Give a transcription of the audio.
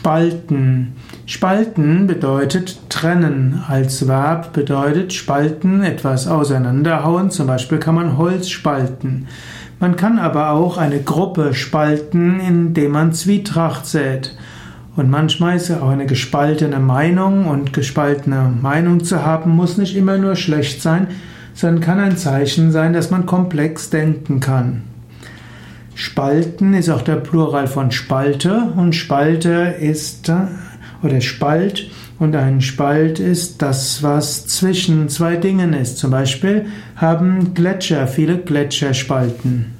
Spalten. Spalten bedeutet trennen. Als Verb bedeutet spalten, etwas auseinanderhauen. Zum Beispiel kann man Holz spalten. Man kann aber auch eine Gruppe spalten, indem man Zwietracht sät. Und manchmal ist ja auch eine gespaltene Meinung und gespaltene Meinung zu haben, muss nicht immer nur schlecht sein, sondern kann ein Zeichen sein, dass man komplex denken kann. Spalten ist auch der Plural von Spalte und Spalte ist oder Spalt und ein Spalt ist das, was zwischen zwei Dingen ist. Zum Beispiel haben Gletscher viele Gletscherspalten.